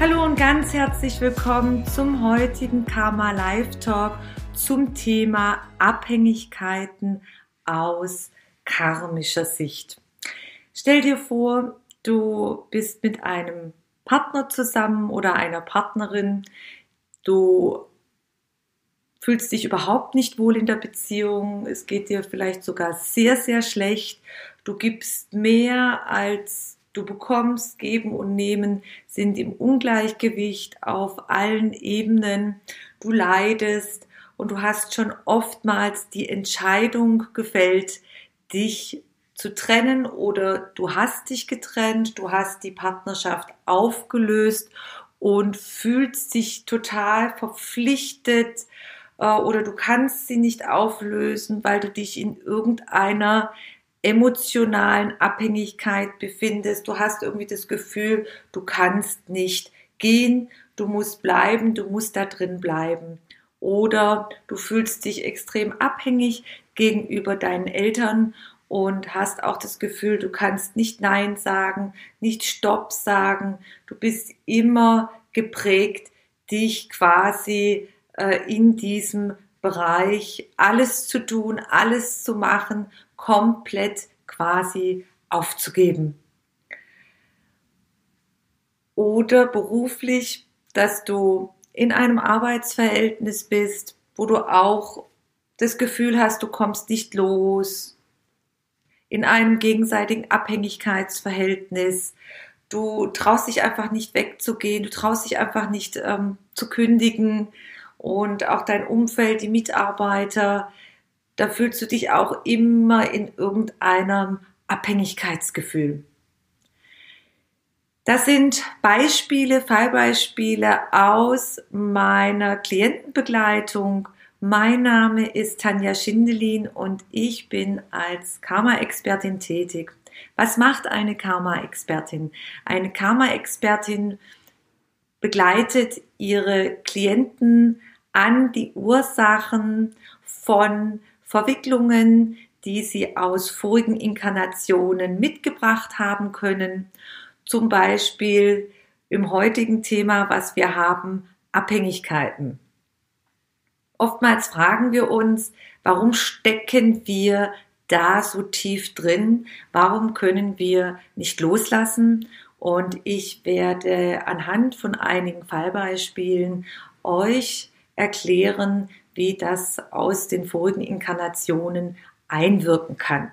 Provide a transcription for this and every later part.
Hallo und ganz herzlich willkommen zum heutigen Karma Live Talk zum Thema Abhängigkeiten aus karmischer Sicht. Stell dir vor, du bist mit einem Partner zusammen oder einer Partnerin, du fühlst dich überhaupt nicht wohl in der Beziehung, es geht dir vielleicht sogar sehr, sehr schlecht, du gibst mehr als du bekommst, geben und nehmen sind im Ungleichgewicht auf allen Ebenen, du leidest und du hast schon oftmals die Entscheidung gefällt, dich zu trennen oder du hast dich getrennt, du hast die Partnerschaft aufgelöst und fühlst dich total verpflichtet, äh, oder du kannst sie nicht auflösen, weil du dich in irgendeiner emotionalen Abhängigkeit befindest. Du hast irgendwie das Gefühl, du kannst nicht gehen, du musst bleiben, du musst da drin bleiben. Oder du fühlst dich extrem abhängig gegenüber deinen Eltern und hast auch das Gefühl, du kannst nicht Nein sagen, nicht Stopp sagen. Du bist immer geprägt, dich quasi äh, in diesem Bereich alles zu tun, alles zu machen, komplett quasi aufzugeben. Oder beruflich, dass du in einem Arbeitsverhältnis bist, wo du auch das Gefühl hast, du kommst nicht los, in einem gegenseitigen Abhängigkeitsverhältnis, du traust dich einfach nicht wegzugehen, du traust dich einfach nicht ähm, zu kündigen, und auch dein Umfeld, die Mitarbeiter, da fühlst du dich auch immer in irgendeinem Abhängigkeitsgefühl. Das sind Beispiele, Fallbeispiele aus meiner Klientenbegleitung. Mein Name ist Tanja Schindelin und ich bin als Karma-Expertin tätig. Was macht eine Karma-Expertin? Eine Karma-Expertin begleitet ihre Klienten an die Ursachen von Verwicklungen, die sie aus vorigen Inkarnationen mitgebracht haben können. Zum Beispiel im heutigen Thema, was wir haben, Abhängigkeiten. Oftmals fragen wir uns, warum stecken wir da so tief drin? Warum können wir nicht loslassen? Und ich werde anhand von einigen Fallbeispielen euch erklären, wie das aus den vorigen Inkarnationen einwirken kann.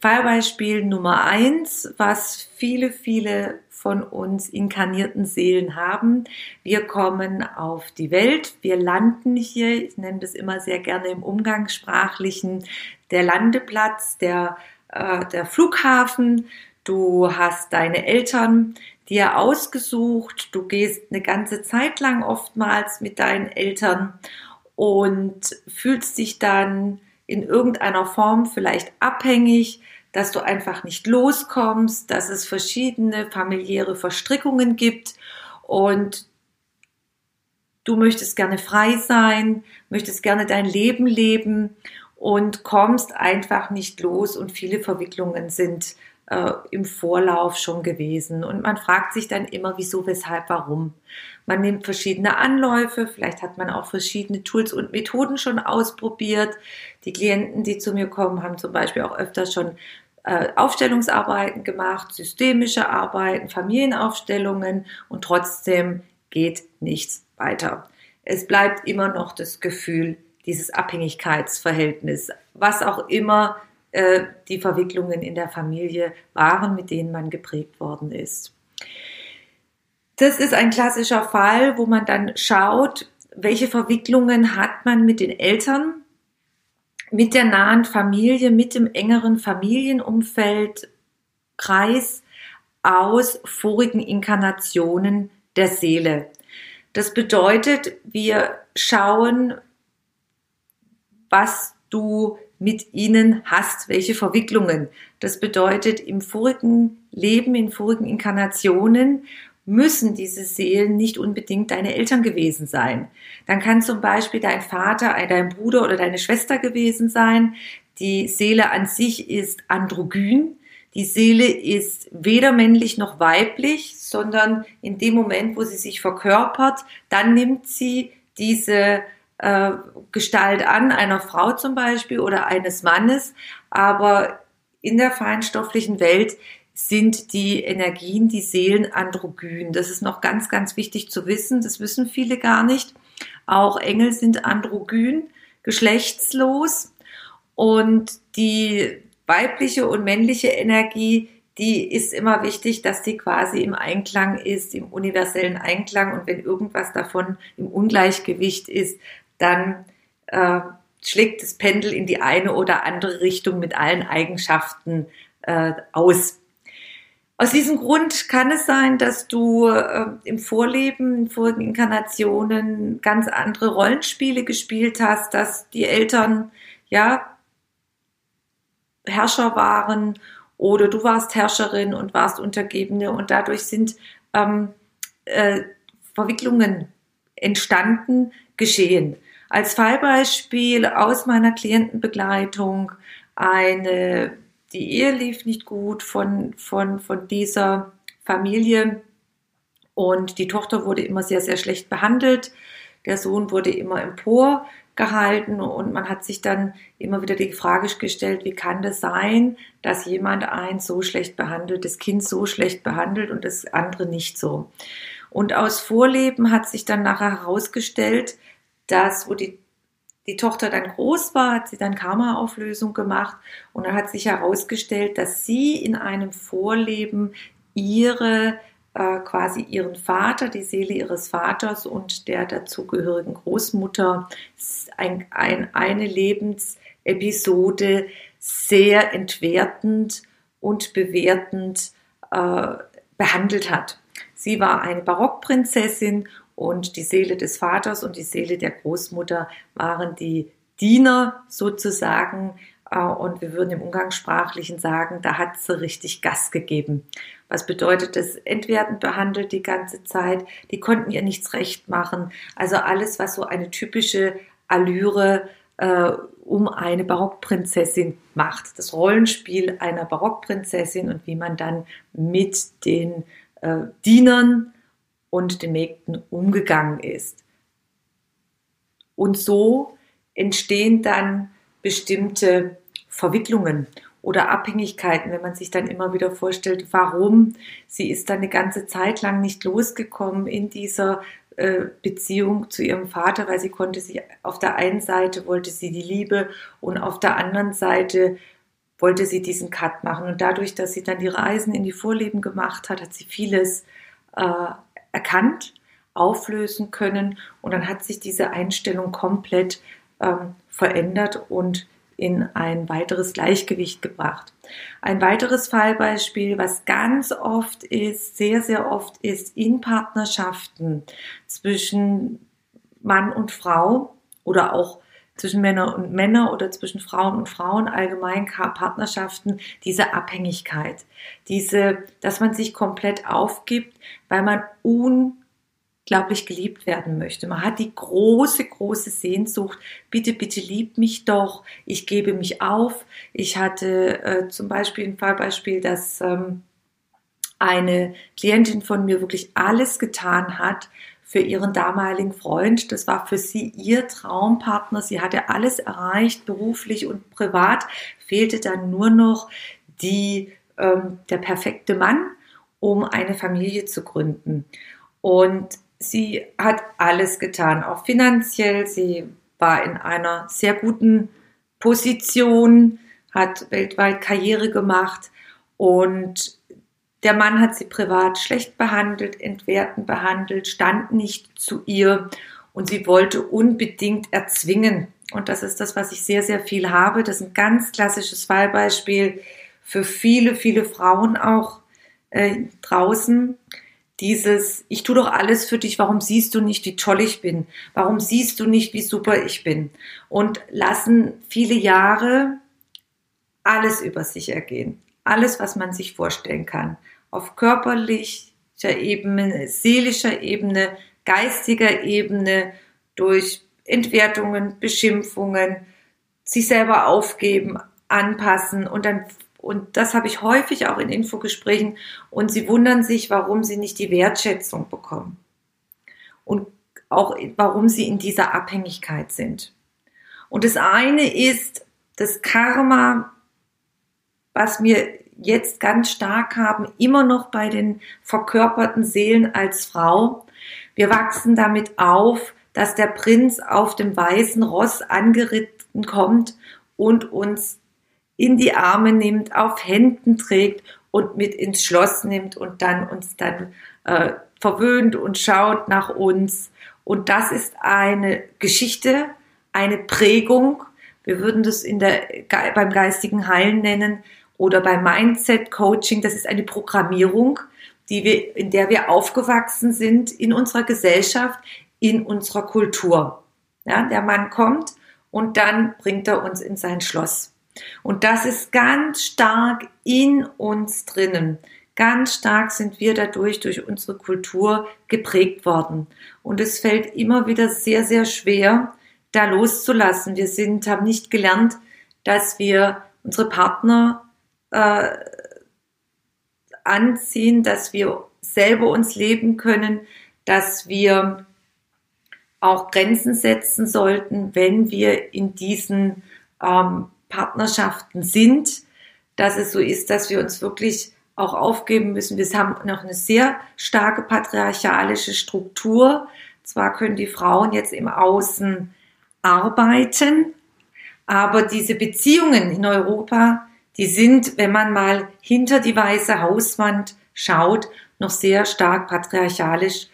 Fallbeispiel Nummer eins, was viele, viele von uns inkarnierten Seelen haben. Wir kommen auf die Welt, wir landen hier, ich nenne das immer sehr gerne im Umgangssprachlichen, der Landeplatz, der, äh, der Flughafen. Du hast deine Eltern dir ausgesucht, du gehst eine ganze Zeit lang oftmals mit deinen Eltern und fühlst dich dann in irgendeiner Form vielleicht abhängig, dass du einfach nicht loskommst, dass es verschiedene familiäre Verstrickungen gibt und du möchtest gerne frei sein, möchtest gerne dein Leben leben und kommst einfach nicht los und viele Verwicklungen sind äh, im Vorlauf schon gewesen. Und man fragt sich dann immer, wieso, weshalb, warum. Man nimmt verschiedene Anläufe, vielleicht hat man auch verschiedene Tools und Methoden schon ausprobiert. Die Klienten, die zu mir kommen, haben zum Beispiel auch öfter schon äh, Aufstellungsarbeiten gemacht, systemische Arbeiten, Familienaufstellungen und trotzdem geht nichts weiter. Es bleibt immer noch das Gefühl, dieses Abhängigkeitsverhältnis, was auch immer äh, die Verwicklungen in der Familie waren, mit denen man geprägt worden ist. Das ist ein klassischer Fall, wo man dann schaut, welche Verwicklungen hat man mit den Eltern, mit der nahen Familie, mit dem engeren Familienumfeld, Kreis aus vorigen Inkarnationen der Seele. Das bedeutet, wir schauen, was du mit ihnen hast, welche Verwicklungen. Das bedeutet, im vorigen Leben, in vorigen Inkarnationen müssen diese Seelen nicht unbedingt deine Eltern gewesen sein. Dann kann zum Beispiel dein Vater, äh, dein Bruder oder deine Schwester gewesen sein. Die Seele an sich ist androgyn. Die Seele ist weder männlich noch weiblich, sondern in dem Moment, wo sie sich verkörpert, dann nimmt sie diese äh, Gestalt an, einer Frau zum Beispiel oder eines Mannes, aber in der feinstofflichen Welt sind die Energien, die Seelen androgyn. Das ist noch ganz, ganz wichtig zu wissen. Das wissen viele gar nicht. Auch Engel sind androgyn, geschlechtslos. Und die weibliche und männliche Energie, die ist immer wichtig, dass die quasi im Einklang ist, im universellen Einklang. Und wenn irgendwas davon im Ungleichgewicht ist, dann äh, schlägt das Pendel in die eine oder andere Richtung mit allen Eigenschaften äh, aus. Aus diesem Grund kann es sein, dass du äh, im Vorleben, in vorigen Inkarnationen ganz andere Rollenspiele gespielt hast, dass die Eltern ja Herrscher waren oder du warst Herrscherin und warst Untergebene und dadurch sind ähm, äh, Verwicklungen entstanden, geschehen. Als Fallbeispiel aus meiner Klientenbegleitung eine, die Ehe lief nicht gut von, von, von dieser Familie und die Tochter wurde immer sehr, sehr schlecht behandelt. Der Sohn wurde immer empor gehalten und man hat sich dann immer wieder die Frage gestellt, wie kann das sein, dass jemand ein so schlecht behandelt, das Kind so schlecht behandelt und das andere nicht so. Und aus Vorleben hat sich dann nachher herausgestellt, dass, wo die, die Tochter dann groß war, hat sie dann Karma-Auflösung gemacht und dann hat sich herausgestellt, dass sie in einem Vorleben ihre äh, quasi ihren Vater, die Seele ihres Vaters und der dazugehörigen Großmutter ein, ein, eine Lebensepisode sehr entwertend und bewertend äh, behandelt hat. Sie war eine Barockprinzessin und die Seele des Vaters und die Seele der Großmutter waren die Diener sozusagen. Äh, und wir würden im Umgangssprachlichen sagen, da hat sie richtig Gas gegeben. Was bedeutet das? Entwertend behandelt die ganze Zeit. Die konnten ihr nichts recht machen. Also alles, was so eine typische Allüre äh, um eine Barockprinzessin macht. Das Rollenspiel einer Barockprinzessin und wie man dann mit den äh, Dienern und den Mägden umgegangen ist. Und so entstehen dann bestimmte Verwicklungen oder Abhängigkeiten, wenn man sich dann immer wieder vorstellt, warum sie ist dann eine ganze Zeit lang nicht losgekommen in dieser äh, Beziehung zu ihrem Vater, weil sie konnte sie auf der einen Seite wollte sie die Liebe und auf der anderen Seite wollte sie diesen Cut machen. Und dadurch, dass sie dann die Reisen in die Vorleben gemacht hat, hat sie vieles äh, erkannt, auflösen können und dann hat sich diese Einstellung komplett ähm, verändert und in ein weiteres Gleichgewicht gebracht. Ein weiteres Fallbeispiel, was ganz oft ist, sehr, sehr oft ist in Partnerschaften zwischen Mann und Frau oder auch zwischen Männer und Männer oder zwischen Frauen und Frauen, allgemein Partnerschaften, diese Abhängigkeit, diese, dass man sich komplett aufgibt, weil man unglaublich geliebt werden möchte. Man hat die große, große Sehnsucht, bitte, bitte lieb mich doch, ich gebe mich auf. Ich hatte äh, zum Beispiel ein Fallbeispiel, dass ähm, eine Klientin von mir wirklich alles getan hat, für ihren damaligen Freund. Das war für sie ihr Traumpartner. Sie hatte alles erreicht, beruflich und privat. Fehlte dann nur noch die, ähm, der perfekte Mann, um eine Familie zu gründen. Und sie hat alles getan, auch finanziell. Sie war in einer sehr guten Position, hat weltweit Karriere gemacht und der Mann hat sie privat schlecht behandelt, entwertend behandelt, stand nicht zu ihr und sie wollte unbedingt erzwingen. Und das ist das, was ich sehr, sehr viel habe. Das ist ein ganz klassisches Fallbeispiel für viele, viele Frauen auch äh, draußen, dieses, ich tue doch alles für dich, warum siehst du nicht, wie toll ich bin? Warum siehst du nicht, wie super ich bin? Und lassen viele Jahre alles über sich ergehen. Alles, was man sich vorstellen kann. Auf körperlicher Ebene, seelischer Ebene, geistiger Ebene, durch Entwertungen, Beschimpfungen, sich selber aufgeben, anpassen und dann und das habe ich häufig auch in Infogesprächen und sie wundern sich, warum sie nicht die Wertschätzung bekommen und auch warum sie in dieser Abhängigkeit sind. Und das eine ist das Karma, was wir jetzt ganz stark haben, immer noch bei den verkörperten Seelen als Frau. Wir wachsen damit auf, dass der Prinz auf dem weißen Ross angeritten kommt und uns in die Arme nimmt, auf Händen trägt und mit ins Schloss nimmt und dann uns dann äh, verwöhnt und schaut nach uns. Und das ist eine Geschichte, eine Prägung. Wir würden das in der, beim geistigen Heilen nennen oder beim Mindset Coaching. Das ist eine Programmierung, die wir, in der wir aufgewachsen sind in unserer Gesellschaft, in unserer Kultur. Ja, der Mann kommt und dann bringt er uns in sein Schloss. Und das ist ganz stark in uns drinnen. Ganz stark sind wir dadurch durch unsere Kultur geprägt worden. Und es fällt immer wieder sehr, sehr schwer, da loszulassen. Wir sind, haben nicht gelernt, dass wir unsere Partner äh, anziehen, dass wir selber uns leben können, dass wir auch Grenzen setzen sollten, wenn wir in diesen ähm, Partnerschaften sind, dass es so ist, dass wir uns wirklich auch aufgeben müssen. Wir haben noch eine sehr starke patriarchalische Struktur. Zwar können die Frauen jetzt im Außen arbeiten, aber diese Beziehungen in Europa, die sind, wenn man mal hinter die weiße Hauswand schaut, noch sehr stark patriarchalisch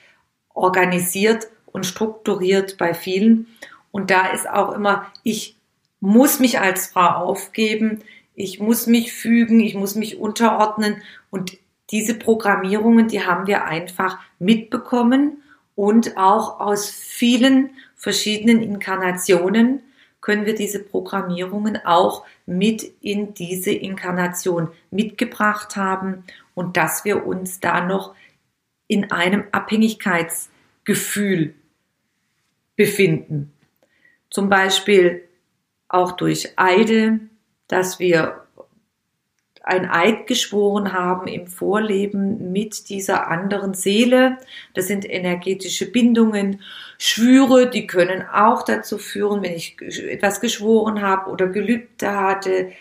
organisiert und strukturiert bei vielen. Und da ist auch immer, ich muss mich als Frau aufgeben, ich muss mich fügen, ich muss mich unterordnen und diese Programmierungen, die haben wir einfach mitbekommen und auch aus vielen verschiedenen Inkarnationen können wir diese Programmierungen auch mit in diese Inkarnation mitgebracht haben und dass wir uns da noch in einem Abhängigkeitsgefühl befinden. Zum Beispiel auch durch Eide, dass wir ein Eid geschworen haben im Vorleben mit dieser anderen Seele. Das sind energetische Bindungen, Schwüre, die können auch dazu führen, wenn ich etwas geschworen habe oder Gelübde hatte,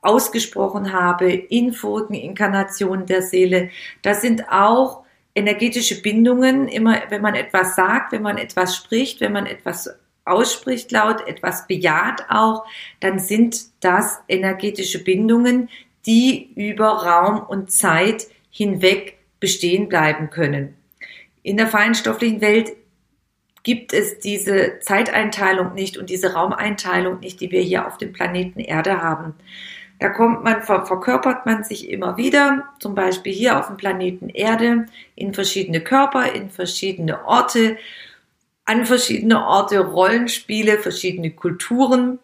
ausgesprochen habe in vorigen Inkarnationen der Seele. Das sind auch energetische Bindungen, immer wenn man etwas sagt, wenn man etwas spricht, wenn man etwas ausspricht laut, etwas bejaht auch, dann sind das energetische Bindungen, die über Raum und Zeit hinweg bestehen bleiben können. In der feinstofflichen Welt gibt es diese Zeiteinteilung nicht und diese Raumeinteilung nicht, die wir hier auf dem Planeten Erde haben. Da kommt man, verkörpert man sich immer wieder, zum Beispiel hier auf dem Planeten Erde, in verschiedene Körper, in verschiedene Orte, an verschiedene Orte Rollenspiele, verschiedene Kulturen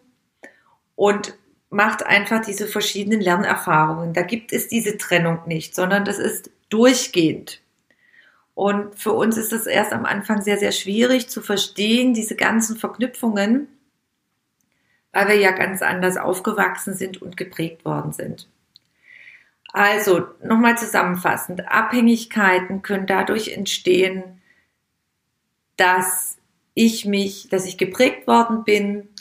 und macht einfach diese verschiedenen Lernerfahrungen. Da gibt es diese Trennung nicht, sondern das ist durchgehend. Und für uns ist es erst am Anfang sehr, sehr schwierig zu verstehen, diese ganzen Verknüpfungen, weil wir ja ganz anders aufgewachsen sind und geprägt worden sind. Also, nochmal zusammenfassend, Abhängigkeiten können dadurch entstehen, dass ich mich, dass ich geprägt worden bin in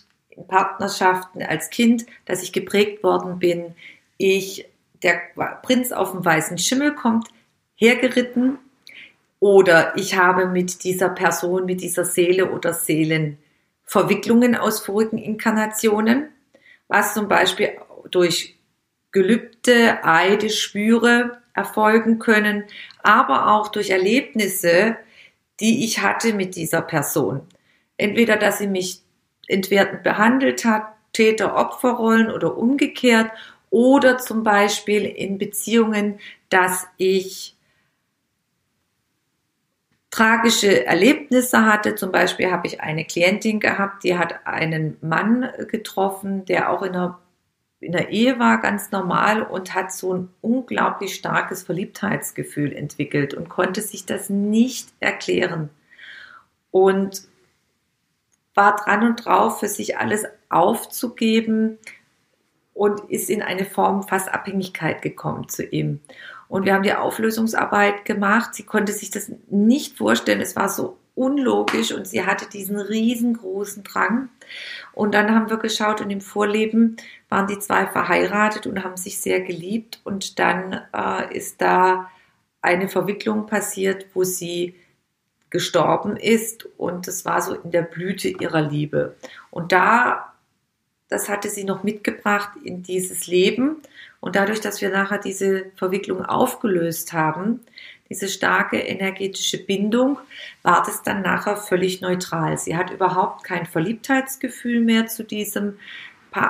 Partnerschaften als Kind, dass ich geprägt worden bin, ich, der Prinz auf dem weißen Schimmel kommt, hergeritten oder ich habe mit dieser Person, mit dieser Seele oder Seelen Verwicklungen aus vorigen Inkarnationen, was zum Beispiel durch Gelübde, Eide, Schwüre erfolgen können, aber auch durch Erlebnisse, die ich hatte mit dieser Person. Entweder, dass sie mich entwertend behandelt hat, Täter-Opfer-Rollen oder umgekehrt, oder zum Beispiel in Beziehungen, dass ich tragische Erlebnisse hatte. Zum Beispiel habe ich eine Klientin gehabt, die hat einen Mann getroffen, der auch in einer, in der Ehe war, ganz normal und hat so ein unglaublich starkes Verliebtheitsgefühl entwickelt und konnte sich das nicht erklären. Und war dran und drauf, für sich alles aufzugeben und ist in eine Form fast Abhängigkeit gekommen zu ihm. Und wir haben die Auflösungsarbeit gemacht. Sie konnte sich das nicht vorstellen. Es war so unlogisch und sie hatte diesen riesengroßen Drang. Und dann haben wir geschaut und im Vorleben waren die zwei verheiratet und haben sich sehr geliebt. Und dann äh, ist da eine Verwicklung passiert, wo sie gestorben ist und das war so in der Blüte ihrer Liebe. Und da, das hatte sie noch mitgebracht in dieses Leben und dadurch, dass wir nachher diese Verwicklung aufgelöst haben, diese starke energetische Bindung, war das dann nachher völlig neutral. Sie hat überhaupt kein Verliebtheitsgefühl mehr zu diesem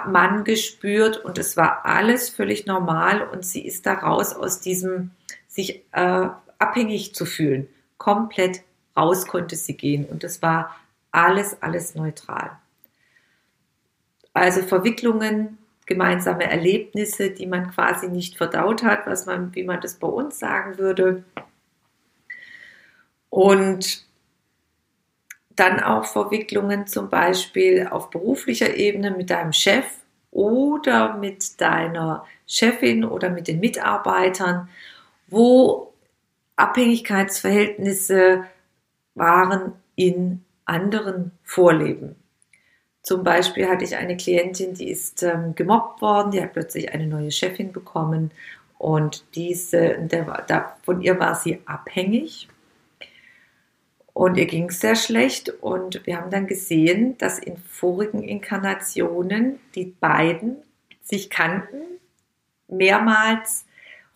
Mann gespürt und es war alles völlig normal und sie ist da raus aus diesem sich äh, abhängig zu fühlen, komplett raus konnte sie gehen und es war alles, alles neutral. Also Verwicklungen gemeinsame Erlebnisse, die man quasi nicht verdaut hat, was man, wie man das bei uns sagen würde. Und dann auch Verwicklungen zum Beispiel auf beruflicher Ebene mit deinem Chef oder mit deiner Chefin oder mit den Mitarbeitern, wo Abhängigkeitsverhältnisse waren in anderen Vorleben. Zum Beispiel hatte ich eine Klientin, die ist ähm, gemobbt worden, die hat plötzlich eine neue Chefin bekommen und diese, der, da, von ihr war sie abhängig und ihr ging es sehr schlecht und wir haben dann gesehen, dass in vorigen Inkarnationen die beiden sich kannten, mehrmals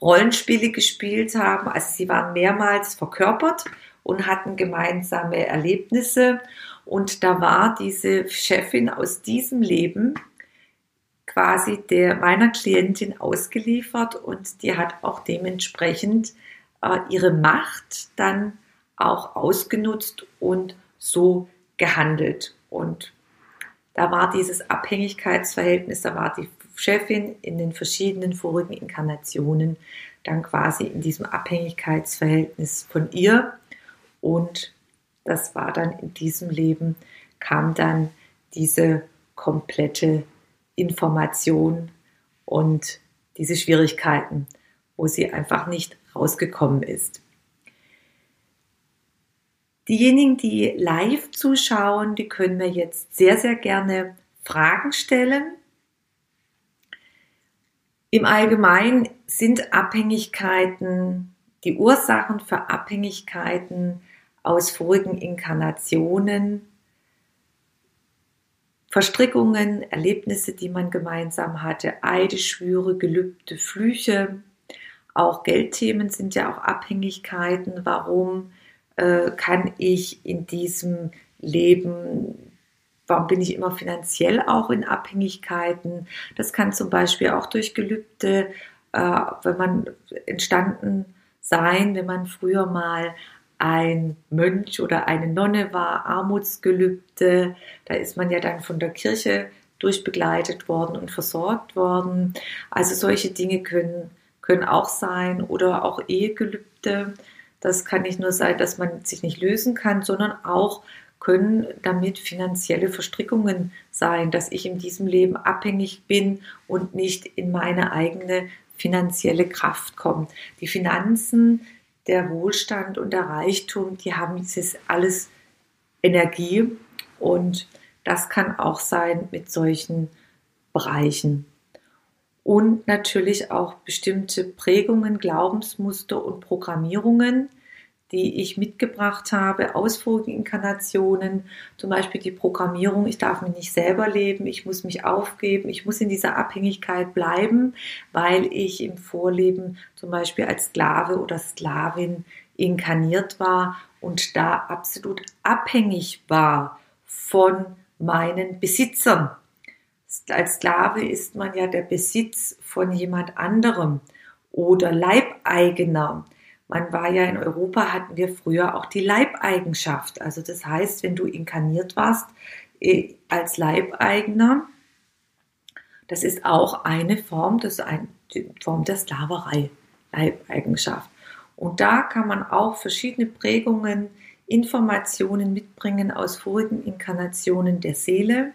Rollenspiele gespielt haben, also sie waren mehrmals verkörpert und hatten gemeinsame Erlebnisse und da war diese Chefin aus diesem Leben quasi der meiner Klientin ausgeliefert und die hat auch dementsprechend äh, ihre Macht dann auch ausgenutzt und so gehandelt. Und da war dieses Abhängigkeitsverhältnis, da war die Chefin in den verschiedenen vorigen Inkarnationen dann quasi in diesem Abhängigkeitsverhältnis von ihr und das war dann in diesem Leben, kam dann diese komplette Information und diese Schwierigkeiten, wo sie einfach nicht rausgekommen ist. Diejenigen, die live zuschauen, die können mir jetzt sehr, sehr gerne Fragen stellen. Im Allgemeinen sind Abhängigkeiten, die Ursachen für Abhängigkeiten aus vorigen Inkarnationen, Verstrickungen, Erlebnisse, die man gemeinsam hatte, Eide, Schwüre, Gelübde, Flüche, auch Geldthemen sind ja auch Abhängigkeiten. Warum äh, kann ich in diesem Leben, warum bin ich immer finanziell auch in Abhängigkeiten? Das kann zum Beispiel auch durch Gelübde, äh, wenn man entstanden sein, wenn man früher mal ein Mönch oder eine Nonne war, Armutsgelübde. Da ist man ja dann von der Kirche durchbegleitet worden und versorgt worden. Also solche Dinge können, können auch sein oder auch Ehegelübde. Das kann nicht nur sein, dass man sich nicht lösen kann, sondern auch können damit finanzielle Verstrickungen sein, dass ich in diesem Leben abhängig bin und nicht in meine eigene finanzielle Kraft komme. Die Finanzen der Wohlstand und der Reichtum, die haben dieses alles Energie und das kann auch sein mit solchen Bereichen. Und natürlich auch bestimmte Prägungen, Glaubensmuster und Programmierungen, die ich mitgebracht habe aus vorigen Inkarnationen, zum Beispiel die Programmierung, ich darf mich nicht selber leben, ich muss mich aufgeben, ich muss in dieser Abhängigkeit bleiben, weil ich im Vorleben zum Beispiel als Sklave oder Sklavin inkarniert war und da absolut abhängig war von meinen Besitzern. Als Sklave ist man ja der Besitz von jemand anderem oder Leibeigener Man war ja in Europa, hatten wir früher auch die Leibeigenschaft. Also das heißt, wenn du inkarniert warst äh, als Leibeigener, das ist auch eine Form, das eine Form der Sklaverei, Leibeigenschaft. Und da kann man auch verschiedene Prägungen, Informationen mitbringen aus vorigen Inkarnationen der Seele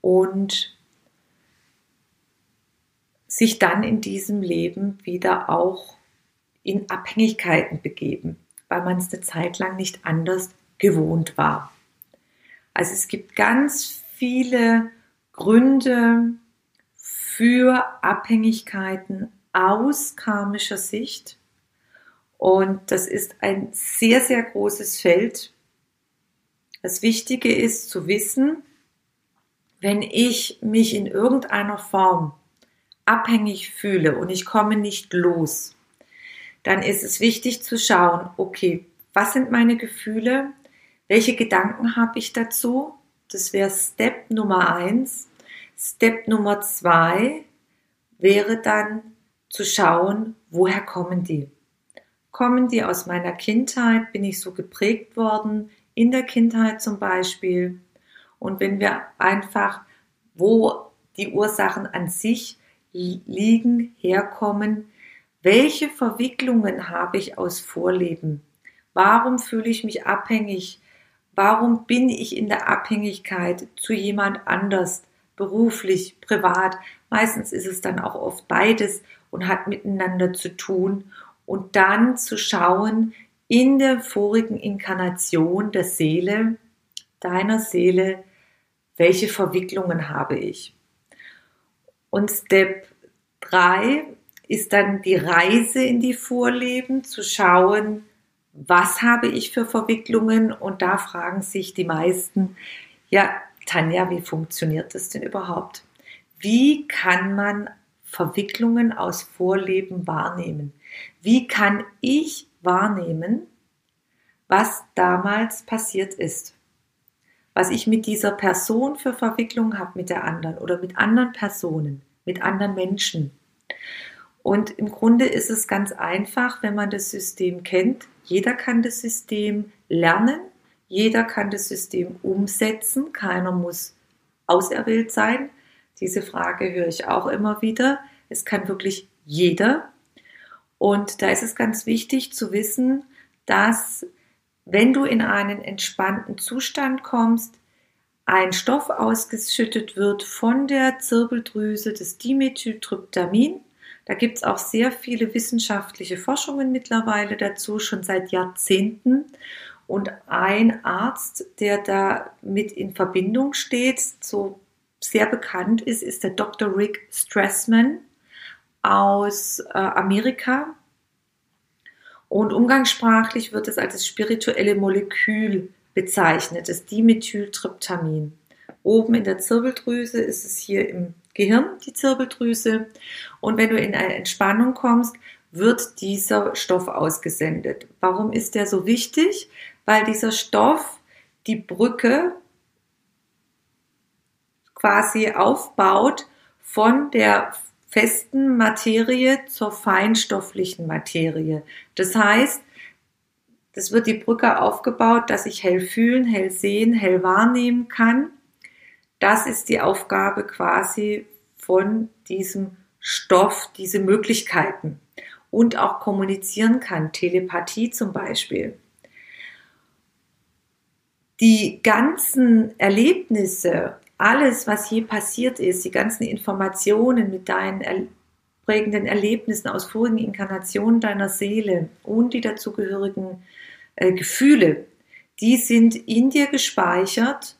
und sich dann in diesem Leben wieder auch in Abhängigkeiten begeben, weil man es eine Zeit lang nicht anders gewohnt war. Also es gibt ganz viele Gründe für Abhängigkeiten aus karmischer Sicht. Und das ist ein sehr, sehr großes Feld. Das Wichtige ist zu wissen, wenn ich mich in irgendeiner Form abhängig fühle und ich komme nicht los, dann ist es wichtig zu schauen, okay, was sind meine Gefühle? Welche Gedanken habe ich dazu? Das wäre Step Nummer eins. Step Nummer zwei wäre dann zu schauen, woher kommen die? Kommen die aus meiner Kindheit? Bin ich so geprägt worden? In der Kindheit zum Beispiel? Und wenn wir einfach, wo die Ursachen an sich liegen, herkommen, welche Verwicklungen habe ich aus Vorleben? Warum fühle ich mich abhängig? Warum bin ich in der Abhängigkeit zu jemand anders, beruflich, privat? Meistens ist es dann auch oft beides und hat miteinander zu tun. Und dann zu schauen, in der vorigen Inkarnation der Seele, deiner Seele, welche Verwicklungen habe ich? Und Step 3 ist dann die Reise in die Vorleben, zu schauen, was habe ich für Verwicklungen? Und da fragen sich die meisten, ja, Tanja, wie funktioniert das denn überhaupt? Wie kann man Verwicklungen aus Vorleben wahrnehmen? Wie kann ich wahrnehmen, was damals passiert ist? Was ich mit dieser Person für Verwicklungen habe mit der anderen oder mit anderen Personen, mit anderen Menschen? Und im Grunde ist es ganz einfach, wenn man das System kennt. Jeder kann das System lernen, jeder kann das System umsetzen, keiner muss auserwählt sein. Diese Frage höre ich auch immer wieder. Es kann wirklich jeder. Und da ist es ganz wichtig zu wissen, dass wenn du in einen entspannten Zustand kommst, ein Stoff ausgeschüttet wird von der Zirbeldrüse, das Dimethyltryptamin. Da gibt es auch sehr viele wissenschaftliche Forschungen mittlerweile dazu, schon seit Jahrzehnten. Und ein Arzt, der da mit in Verbindung steht, so sehr bekannt ist, ist der Dr. Rick Stressman aus äh, Amerika. Und umgangssprachlich wird es als das spirituelle Molekül bezeichnet, das Dimethyltryptamin. Oben in der Zirbeldrüse ist es hier im Gehirn, die Zirbeldrüse. Und wenn du in eine Entspannung kommst, wird dieser Stoff ausgesendet. Warum ist der so wichtig? Weil dieser Stoff die Brücke quasi aufbaut von der festen Materie zur feinstofflichen Materie. Das heißt, das wird die Brücke aufgebaut, dass ich hell fühlen, hell sehen, hell wahrnehmen kann das ist die Aufgabe quasi von diesem Stoff, diese Möglichkeiten und auch kommunizieren kann, Telepathie zum Beispiel. Die ganzen Erlebnisse, alles, was je passiert ist, die ganzen Informationen mit deinen prägenden Erlebnissen aus vorigen Inkarnationen deiner Seele und die dazugehörigen äh, Gefühle, die sind in dir gespeichert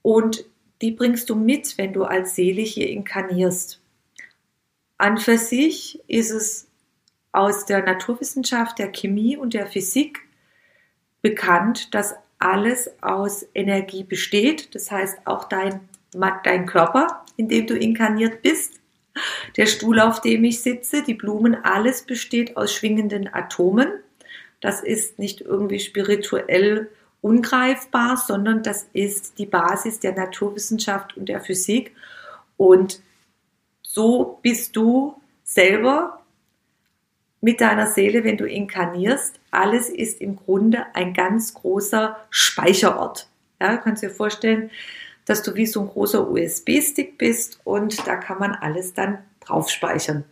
und die bringst du mit, wenn du als Seele hier inkarnierst. An für sich ist es aus der Naturwissenschaft, der Chemie und der Physik bekannt, dass alles aus Energie besteht. Das heißt, auch dein, dein Körper, in dem du inkarniert bist, der Stuhl, auf dem ich sitze, die Blumen, alles besteht aus schwingenden Atomen. Das ist nicht irgendwie spirituell ungreifbar, sondern das ist die Basis der Naturwissenschaft und der Physik. Und so bist du selber mit deiner Seele, wenn du inkarnierst. Alles ist im Grunde ein ganz großer Speicherort. Ja, kannst dir vorstellen, dass du wie so ein großer USB-Stick bist und da kann man alles dann drauf speichern.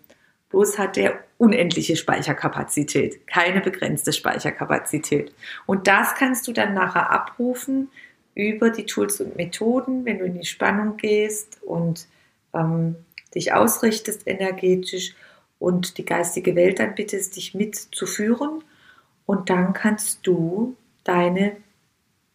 Bloß hat der unendliche Speicherkapazität, keine begrenzte Speicherkapazität. Und das kannst du dann nachher abrufen über die Tools und Methoden, wenn du in die Spannung gehst und ähm, dich ausrichtest energetisch und die geistige Welt dann bittest, dich mitzuführen. Und dann kannst du deine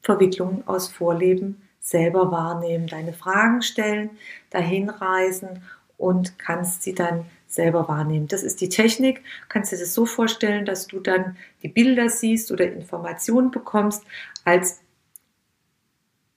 Verwicklungen aus Vorleben selber wahrnehmen, deine Fragen stellen, dahin reisen und kannst sie dann selber wahrnehmen. Das ist die Technik. Kannst du dir das so vorstellen, dass du dann die Bilder siehst oder Informationen bekommst, als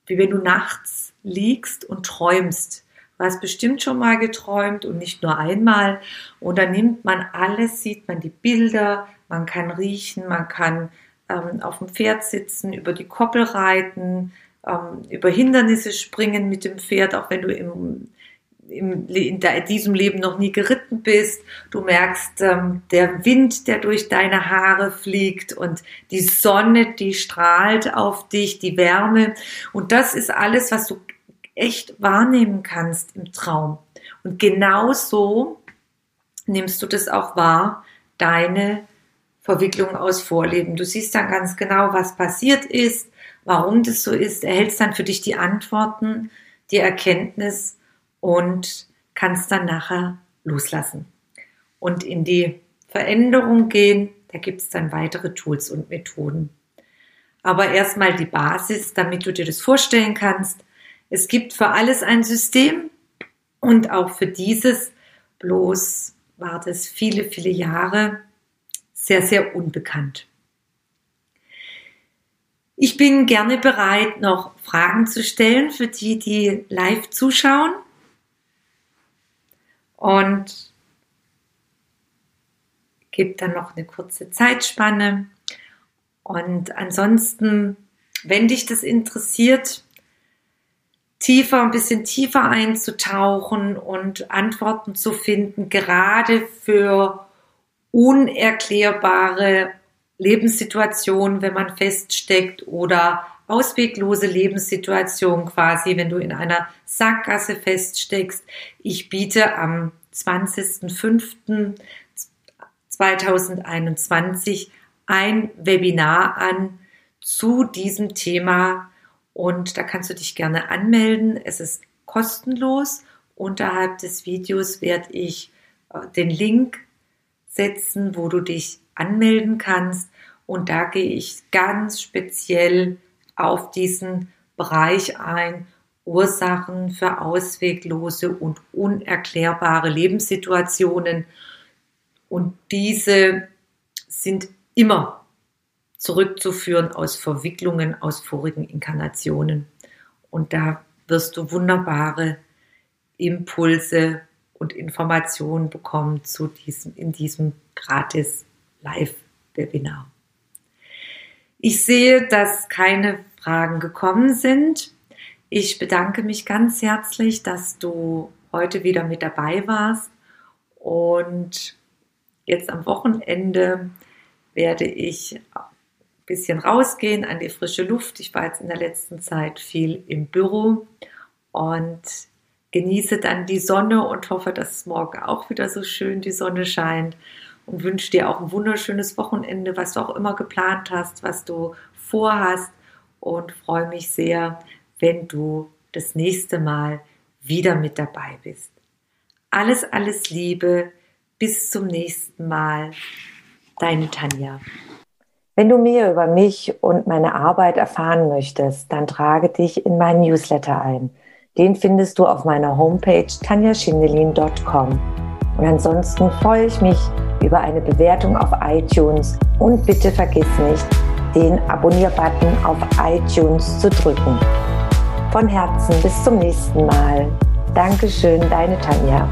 wie wenn du nachts liegst und träumst. Du hast bestimmt schon mal geträumt und nicht nur einmal. Und dann nimmt man alles, sieht man die Bilder, man kann riechen, man kann ähm, auf dem Pferd sitzen, über die Koppel reiten, ähm, über Hindernisse springen mit dem Pferd, auch wenn du im, im, in diesem Leben noch nie geritten bist. Du merkst ähm, der Wind, der durch deine Haare fliegt und die Sonne, die strahlt auf dich, die Wärme. Und das ist alles, was du echt wahrnehmen kannst im Traum. Und genau so nimmst du das auch wahr, deine Verwicklung aus Vorleben. Du siehst dann ganz genau, was passiert ist, warum das so ist, erhältst dann für dich die Antworten, die Erkenntnis und kannst dann nachher loslassen und in die Veränderung gehen. Da gibt es dann weitere Tools und Methoden. Aber erstmal die Basis, damit du dir das vorstellen kannst. Es gibt für alles ein System und auch für dieses bloß war das viele, viele Jahre sehr, sehr unbekannt. Ich bin gerne bereit, noch Fragen zu stellen für die, die live zuschauen. Und gibt dann noch eine kurze Zeitspanne. Und ansonsten, wenn dich das interessiert, tiefer, ein bisschen tiefer einzutauchen und Antworten zu finden, gerade für unerklärbare Lebenssituation, wenn man feststeckt oder ausweglose Lebenssituation quasi, wenn du in einer Sackgasse feststeckst. Ich biete am 20.05.2021 ein Webinar an zu diesem Thema und da kannst du dich gerne anmelden. Es ist kostenlos. Unterhalb des Videos werde ich äh, den Link setzen, wo du dich anmelden kannst. Und da gehe ich ganz speziell auf diesen Bereich ein, Ursachen für ausweglose und unerklärbare Lebenssituationen. Und diese sind immer zurückzuführen aus Verwicklungen aus vorigen Inkarnationen. Und da wirst du wunderbare Impulse und Informationen bekommen zu diesem, in diesem gratis Live-Webinar. Ich sehe, dass keine Fragen gekommen sind. Ich bedanke mich ganz herzlich, dass du heute wieder mit dabei warst. Und jetzt am Wochenende werde ich ein bisschen rausgehen an die frische Luft. Ich war jetzt in der letzten Zeit viel im Büro und genieße dann die Sonne und hoffe, dass morgen auch wieder so schön die Sonne scheint und wünsche dir auch ein wunderschönes Wochenende, was du auch immer geplant hast, was du vorhast und freue mich sehr, wenn du das nächste Mal wieder mit dabei bist. Alles, alles Liebe, bis zum nächsten Mal. Deine Tanja. Wenn du mehr über mich und meine Arbeit erfahren möchtest, dann trage dich in meinen Newsletter ein. Den findest du auf meiner Homepage tanjaschindelin.com. Und ansonsten freue ich mich über eine Bewertung auf iTunes und bitte vergiss nicht, den Abonnier-Button auf iTunes zu drücken. Von Herzen bis zum nächsten Mal. Dankeschön, deine Tanja.